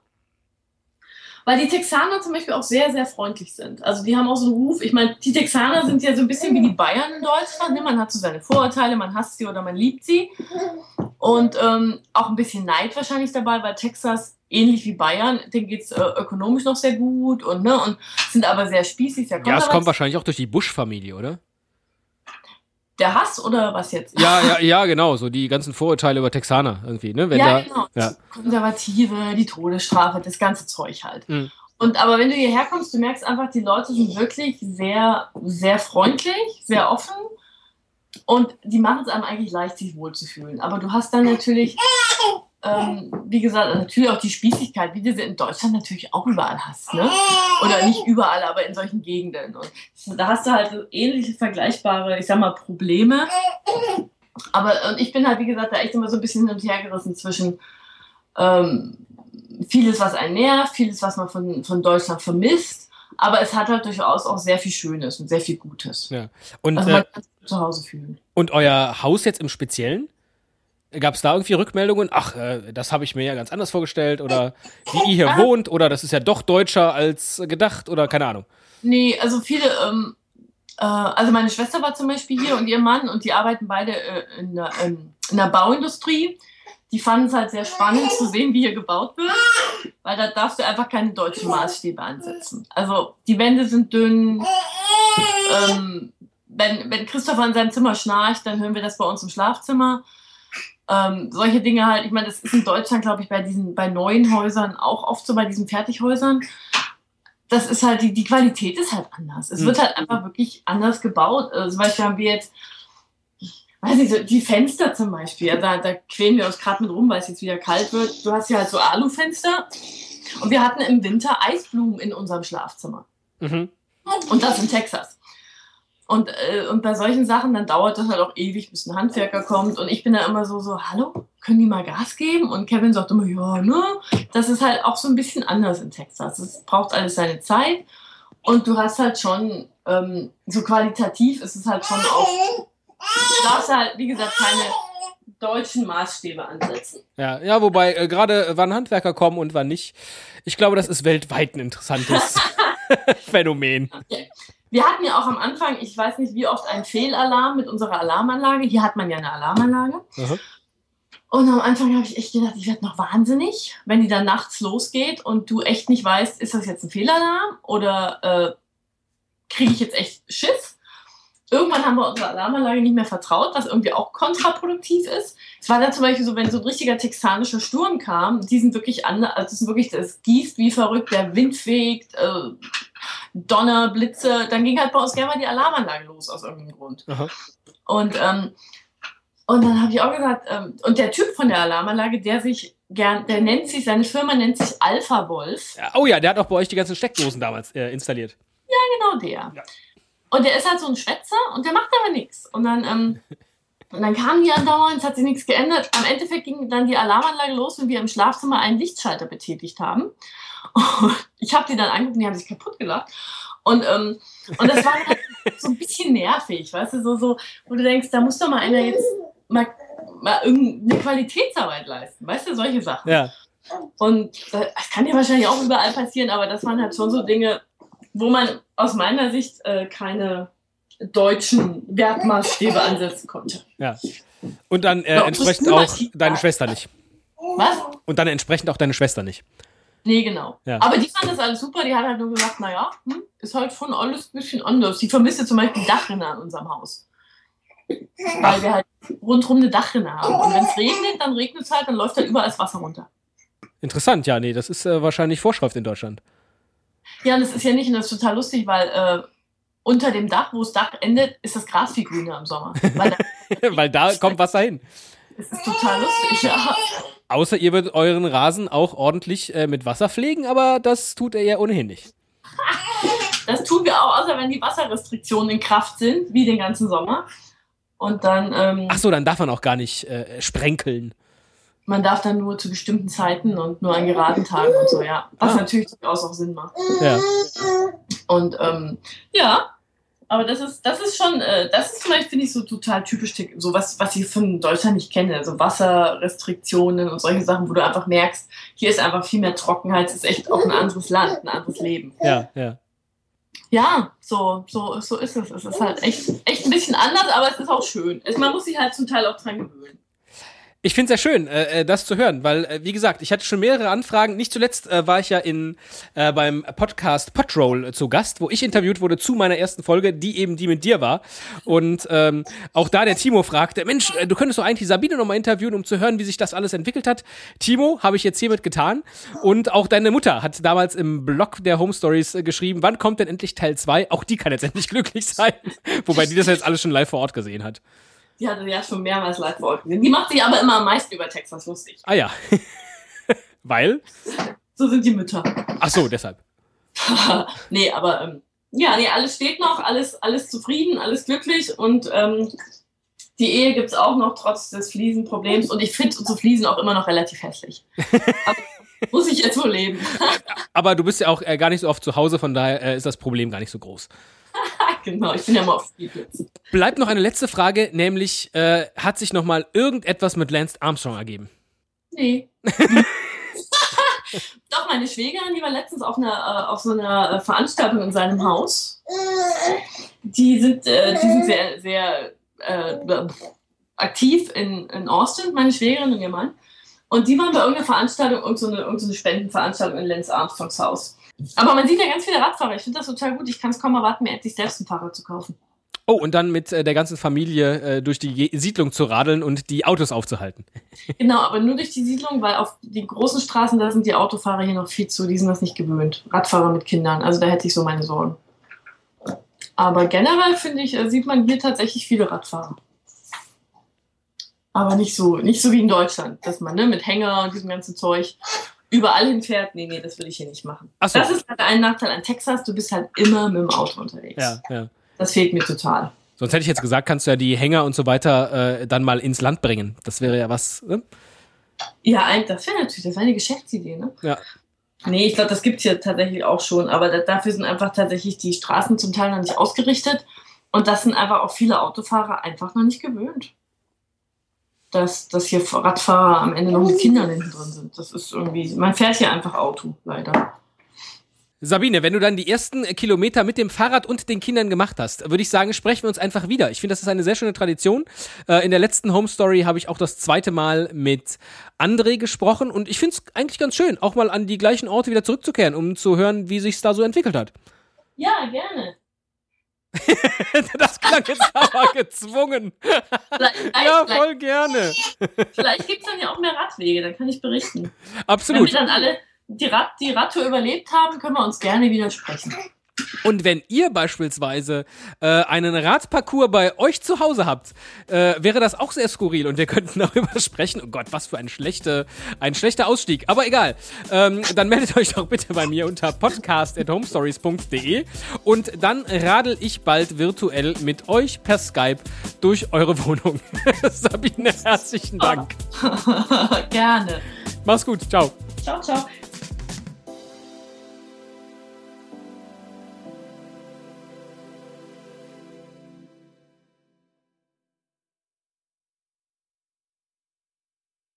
Weil die Texaner zum Beispiel auch sehr, sehr freundlich sind. Also die haben auch so einen Ruf. Ich meine, die Texaner sind ja so ein bisschen wie die Bayern in Deutschland. Ne? Man hat so seine Vorurteile, man hasst sie oder man liebt sie. Und ähm, auch ein bisschen Neid wahrscheinlich dabei, weil Texas ähnlich wie Bayern, denen geht es äh, ökonomisch noch sehr gut und, ne, und sind aber sehr spießig, sehr Ja, es kommt wahrscheinlich auch durch die Bush-Familie, oder? Der Hass oder was jetzt? Ja, ja, ja, genau, so die ganzen Vorurteile über Texaner irgendwie, ne? Wenn ja, da, genau. Ja. Konservative, die Todesstrafe, das ganze Zeug halt. Mhm. Und aber wenn du hierher kommst, du merkst einfach, die Leute sind wirklich sehr, sehr freundlich, sehr offen und die machen es einem eigentlich leicht, sich wohlzufühlen. Aber du hast dann natürlich, ähm, wie gesagt, natürlich auch die Spießigkeit, wie du sie in Deutschland natürlich auch überall hast. Ne? Oder nicht überall, aber in solchen Gegenden. Und da hast du halt so ähnliche, vergleichbare, ich sag mal, Probleme. Aber und ich bin halt, wie gesagt, da echt immer so ein bisschen hin und her gerissen zwischen ähm, vieles, was einen nervt, vieles, was man von, von Deutschland vermisst. Aber es hat halt durchaus auch sehr viel Schönes und sehr viel Gutes. Ja. Und, Also äh, man kann sich zu Hause fühlen. und euer Haus jetzt im Speziellen? Gab es da irgendwie Rückmeldungen? Ach, äh, das habe ich mir ja ganz anders vorgestellt. Oder wie ihr hier wohnt. Oder das ist ja doch deutscher als gedacht. Oder keine Ahnung. Nee, also viele, ähm, äh, also meine Schwester war zum Beispiel hier und ihr Mann und die arbeiten beide äh, in, der, ähm, in der Bauindustrie. Die fanden es halt sehr spannend zu sehen, wie hier gebaut wird, weil da darfst du einfach keine deutschen Maßstäbe ansetzen. Also die Wände sind dünn. Ähm, wenn, wenn Christopher in seinem Zimmer schnarcht, dann hören wir das bei uns im Schlafzimmer. Ähm, solche Dinge halt, ich meine, das ist in Deutschland, glaube ich, bei diesen, bei neuen Häusern auch oft so, bei diesen Fertighäusern. Das ist halt, die, die Qualität ist halt anders. Es Mhm. wird halt einfach wirklich anders gebaut. Also, zum Beispiel haben wir jetzt, weiß nicht, so die Fenster zum Beispiel, da, da quälen wir uns gerade mit rum, weil es jetzt wieder kalt wird. Du hast ja halt so Alufenster. Und wir hatten im Winter Eisblumen in unserem Schlafzimmer. Mhm. Und das in Texas. Und, äh, und bei solchen Sachen, dann dauert das halt auch ewig, bis ein Handwerker kommt. Und ich bin da immer so, so, hallo, können die mal Gas geben? Und Kevin sagt immer, ja, ne? Das ist halt auch so ein bisschen anders in Texas. Es braucht alles seine Zeit. Und du hast halt schon, ähm, so qualitativ ist es halt schon auch, du darfst halt, wie gesagt, keine deutschen Maßstäbe ansetzen. Ja, ja, wobei äh, gerade äh, wann Handwerker kommen und wann nicht. Ich glaube, das ist weltweit ein interessantes Phänomen. Wir hatten ja auch am Anfang, ich weiß nicht wie oft, einen Fehlalarm mit unserer Alarmanlage. Hier hat man ja eine Alarmanlage. Mhm. Und am Anfang habe ich echt gedacht, ich werde noch wahnsinnig, wenn die dann nachts losgeht und du echt nicht weißt, ist das jetzt ein Fehlalarm oder äh, kriege ich jetzt echt Schiss? Irgendwann haben wir unserer Alarmanlage nicht mehr vertraut, was irgendwie auch kontraproduktiv ist. Es war dann zum Beispiel so, wenn so ein richtiger texanischer Sturm kam, die sind wirklich anders, also es ist wirklich, es gießt wie verrückt, der Wind fegt, äh, Donner, Blitze, dann ging halt bei uns gerne mal die Alarmanlage los aus irgendeinem Grund. Aha. Und, ähm, und dann habe ich auch gesagt, ähm, und der Typ von der Alarmanlage, der sich gern, der nennt sich, seine Firma nennt sich Alpha Wolf. Ja, Oh ja, der hat auch bei euch die ganzen Steckdosen damals äh, installiert. Genau der. Ja. Und der ist halt so ein Schwätzer und der macht aber nichts. Und dann, ähm, und dann kamen die andauernd, es hat sich nichts geändert. Am Endeffekt ging dann die Alarmanlage los, wenn wir im Schlafzimmer einen Lichtschalter betätigt haben. Und ich habe die dann angeguckt und die haben sich kaputt gelacht. Und, ähm, und das war halt so ein bisschen nervig, weißt du, so, so, wo du denkst, da muss doch mal einer jetzt mal, mal irgendeine Qualitätsarbeit leisten, weißt du, solche Sachen. Ja. Und das kann ja wahrscheinlich auch überall passieren, aber das waren halt schon so Dinge, wo man aus meiner Sicht äh, keine deutschen Wertmaßstäbe ansetzen konnte. Ja. Und dann äh, entsprechend auch deine Schwester nicht. Was? Und dann entsprechend auch deine Schwester nicht. Nee, genau. Ja. Aber die fand das alles super. Die hat halt nur gesagt, naja, hm, ist halt schon alles ein bisschen anders. Die vermisste zum Beispiel Dachrinne an unserem Haus. Weil wir halt rundherum eine Dachrinne haben. Und wenn es regnet, dann regnet es halt, dann läuft halt überall das Wasser runter. Interessant, ja, nee, das ist äh, wahrscheinlich Vorschrift in Deutschland. Ja, und das ist ja nicht, und das ist total lustig, weil äh, unter dem Dach, wo das Dach endet, ist das Gras viel grüner im Sommer. Weil da, weil da kommt Wasser hin. Das ist total lustig, ja. Außer ihr würdet euren Rasen auch ordentlich äh, mit Wasser pflegen, aber das tut er ja ohnehin nicht. Das tun wir auch, außer wenn die Wasserrestriktionen in Kraft sind, wie den ganzen Sommer. Und dann. Ähm, Ach so, dann darf man auch gar nicht äh, sprenkeln. Man darf dann nur zu bestimmten Zeiten und nur an geraden Tagen und so, ja. Was ah. natürlich durchaus auch Sinn macht. Ja. Und ähm, ja, aber das ist, das ist schon, äh, das ist vielleicht, finde ich, so total typisch, so was, was ich von Deutschland nicht kenne. So Wasserrestriktionen und solche Sachen, wo du einfach merkst, hier ist einfach viel mehr Trockenheit, es ist echt auch ein anderes Land, ein anderes Leben. Ja, ja. Ja, so, so, so ist es. Es ist halt echt, echt ein bisschen anders, aber es ist auch schön. Es, man muss sich halt zum Teil auch dran gewöhnen. Ich finde es sehr schön, äh, äh, das zu hören, weil, äh, wie gesagt, ich hatte schon mehrere Anfragen. Nicht zuletzt äh, war ich ja in äh, beim Podcast Podroll äh, zu Gast, wo ich interviewt wurde zu meiner ersten Folge, die eben die mit dir war. Und ähm, auch da der Timo fragte, Mensch, äh, du könntest doch eigentlich Sabine nochmal interviewen, um zu hören, wie sich das alles entwickelt hat. Timo, habe ich jetzt hiermit getan. Und auch deine Mutter hat damals im Blog der Home Stories geschrieben, wann kommt denn endlich Teil 2? Auch die kann jetzt endlich glücklich sein. Wobei die das jetzt alles schon live vor Ort gesehen hat. Die hatte ja schon mehrmals live vor Ort gesehen. Die macht sich aber immer am meisten über Texas lustig. Ah ja. Weil? So sind die Mütter. Ach so, deshalb. nee, aber ähm, ja, nee, alles steht noch, alles, alles zufrieden, alles glücklich und ähm, die Ehe gibt es auch noch trotz des Fliesenproblems und ich finde unsere Fliesen auch immer noch relativ hässlich. aber, muss ich jetzt wohl leben. aber du bist ja auch äh, gar nicht so oft zu Hause, von daher äh, ist das Problem gar nicht so groß. Genau, ich bin ja mal auf Spielplatz. Bleibt noch eine letzte Frage, nämlich äh, hat sich noch mal irgendetwas mit Lance Armstrong ergeben? Nee. Doch, meine Schwägerin, die war letztens auf, einer, äh, auf so einer äh, Veranstaltung in seinem Haus. Die sind, äh, die sind sehr, sehr äh, aktiv in, in Austin, meine Schwägerin und ihr Mann. Und die waren bei irgendeiner Veranstaltung, irgendeine, irgendeine Spendenveranstaltung in Lance Armstrongs Haus. Aber man sieht ja ganz viele Radfahrer. Ich finde das total gut. Ich kann es kaum erwarten, mir endlich selbst ein Fahrrad zu kaufen. Oh, und dann mit äh, der ganzen Familie äh, durch die Siedlung zu radeln und die Autos aufzuhalten. Genau, aber nur durch die Siedlung, weil auf den großen Straßen, da sind die Autofahrer hier noch viel zu, die sind das nicht gewöhnt. Radfahrer mit Kindern, also da hätte ich so meine Sorgen. Aber generell finde ich, äh, sieht man hier tatsächlich viele Radfahrer. Aber nicht so, nicht so wie in Deutschland, dass man ne, mit Hänger und diesem ganzen Zeug überall hinfährt. Nee, nee, das würde ich hier nicht machen. Ach so. Das ist halt ein Nachteil an Texas, du bist halt immer mit dem Auto unterwegs. Ja, ja. Das fehlt mir total. Sonst hätte ich jetzt gesagt, kannst du ja die Hänger und so weiter äh, dann mal ins Land bringen. Das wäre ja was. Ne? Ja, das wäre natürlich, das wäre eine Geschäftsidee, ne? Ja. Nee, ich glaube, das gibt es hier tatsächlich auch schon, aber da, dafür sind einfach tatsächlich die Straßen zum Teil noch nicht ausgerichtet. Und das sind einfach auch viele Autofahrer einfach noch nicht gewöhnt dass, dass hier Radfahrer am Ende noch mit Kindern hinten drin sind. Das ist irgendwie, man fährt hier einfach Auto, leider. Sabine, wenn du dann die ersten Kilometer mit dem Fahrrad und den Kindern gemacht hast, würde ich sagen, sprechen wir uns einfach wieder. Ich finde, das ist eine sehr schöne Tradition. Äh, in der letzten Home Story habe ich auch das zweite Mal mit André gesprochen und ich finde es eigentlich ganz schön, auch mal an die gleichen Orte wieder zurückzukehren, um zu hören, wie sich da so entwickelt hat. Ja, gerne. das klang jetzt aber gezwungen. Vielleicht, ja, voll gerne. Vielleicht gibt es dann ja auch mehr Radwege, dann kann ich berichten. Absolut. Wenn wir dann alle die, Rad, die Radtour überlebt haben, können wir uns gerne widersprechen. Und wenn ihr beispielsweise äh, einen Radparcours bei euch zu Hause habt, äh, wäre das auch sehr skurril und wir könnten darüber sprechen. Oh Gott, was für ein, schlechte, ein schlechter Ausstieg. Aber egal. Ähm, dann meldet euch doch bitte bei mir unter podcast.homestories.de und dann radel ich bald virtuell mit euch per Skype durch eure Wohnung. Sabine, herzlichen Dank. Gerne. Mach's gut. Ciao. Ciao, ciao.